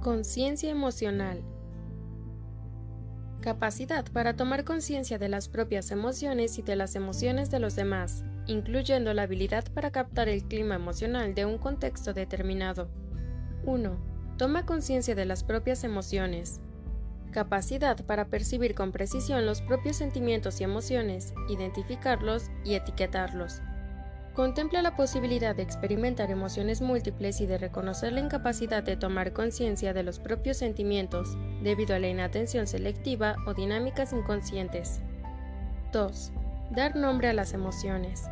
Conciencia emocional. Capacidad para tomar conciencia de las propias emociones y de las emociones de los demás, incluyendo la habilidad para captar el clima emocional de un contexto determinado. 1. Toma conciencia de las propias emociones. Capacidad para percibir con precisión los propios sentimientos y emociones, identificarlos y etiquetarlos. Contempla la posibilidad de experimentar emociones múltiples y de reconocer la incapacidad de tomar conciencia de los propios sentimientos debido a la inatención selectiva o dinámicas inconscientes. 2. Dar nombre a las emociones.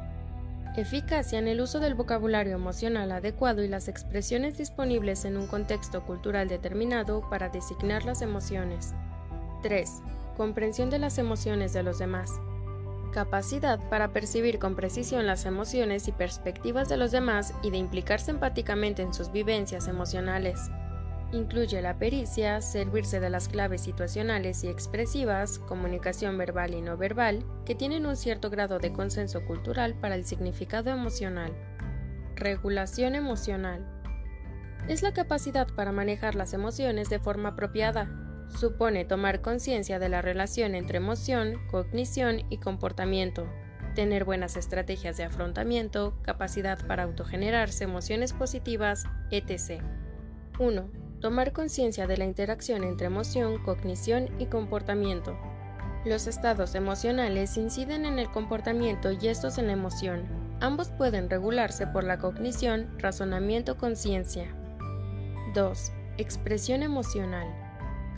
Eficacia en el uso del vocabulario emocional adecuado y las expresiones disponibles en un contexto cultural determinado para designar las emociones. 3. Comprensión de las emociones de los demás. Capacidad para percibir con precisión las emociones y perspectivas de los demás y de implicarse empáticamente en sus vivencias emocionales. Incluye la pericia, servirse de las claves situacionales y expresivas, comunicación verbal y no verbal, que tienen un cierto grado de consenso cultural para el significado emocional. Regulación emocional. Es la capacidad para manejar las emociones de forma apropiada. Supone tomar conciencia de la relación entre emoción, cognición y comportamiento, tener buenas estrategias de afrontamiento, capacidad para autogenerarse emociones positivas, etc. 1 tomar conciencia de la interacción entre emoción, cognición y comportamiento. Los estados emocionales inciden en el comportamiento y estos en la emoción. Ambos pueden regularse por la cognición, razonamiento, conciencia. 2. Expresión emocional.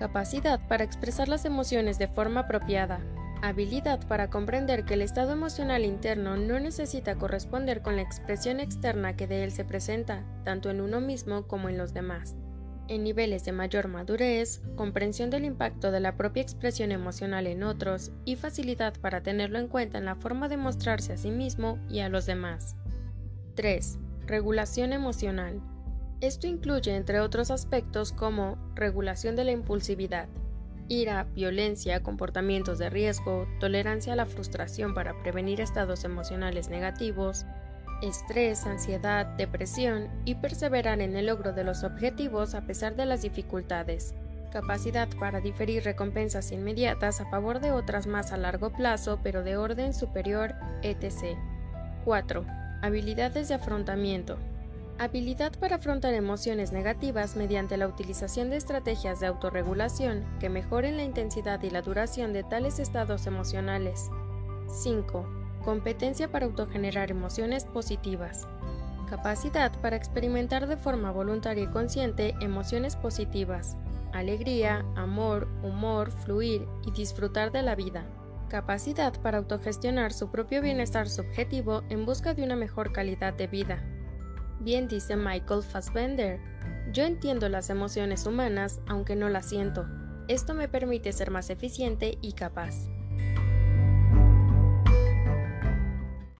Capacidad para expresar las emociones de forma apropiada. Habilidad para comprender que el estado emocional interno no necesita corresponder con la expresión externa que de él se presenta, tanto en uno mismo como en los demás en niveles de mayor madurez, comprensión del impacto de la propia expresión emocional en otros y facilidad para tenerlo en cuenta en la forma de mostrarse a sí mismo y a los demás. 3. Regulación emocional. Esto incluye, entre otros aspectos, como regulación de la impulsividad, ira, violencia, comportamientos de riesgo, tolerancia a la frustración para prevenir estados emocionales negativos, estrés, ansiedad, depresión y perseverar en el logro de los objetivos a pesar de las dificultades. Capacidad para diferir recompensas inmediatas a favor de otras más a largo plazo pero de orden superior, etc. 4. Habilidades de afrontamiento. Habilidad para afrontar emociones negativas mediante la utilización de estrategias de autorregulación que mejoren la intensidad y la duración de tales estados emocionales. 5 Competencia para autogenerar emociones positivas. Capacidad para experimentar de forma voluntaria y consciente emociones positivas. Alegría, amor, humor, fluir y disfrutar de la vida. Capacidad para autogestionar su propio bienestar subjetivo en busca de una mejor calidad de vida. Bien dice Michael Fassbender, yo entiendo las emociones humanas aunque no las siento. Esto me permite ser más eficiente y capaz.